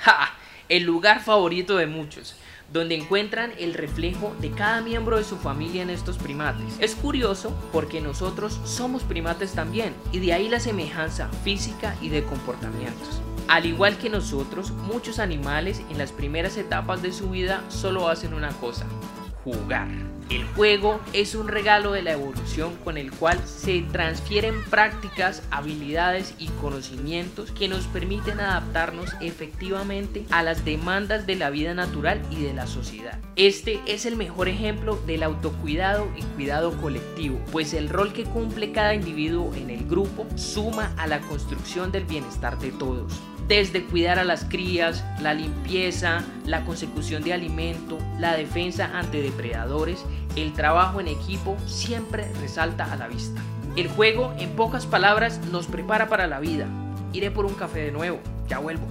¡Ja! El lugar favorito de muchos donde encuentran el reflejo de cada miembro de su familia en estos primates. Es curioso porque nosotros somos primates también y de ahí la semejanza física y de comportamientos. Al igual que nosotros, muchos animales en las primeras etapas de su vida solo hacen una cosa, jugar. El juego es un regalo de la evolución con el cual se transfieren prácticas, habilidades y conocimientos que nos permiten adaptarnos efectivamente a las demandas de la vida natural y de la sociedad. Este es el mejor ejemplo del autocuidado y cuidado colectivo, pues el rol que cumple cada individuo en el grupo suma a la construcción del bienestar de todos desde cuidar a las crías, la limpieza, la consecución de alimento, la defensa ante depredadores, el trabajo en equipo siempre resalta a la vista. El juego, en pocas palabras, nos prepara para la vida. Iré por un café de nuevo, ya vuelvo.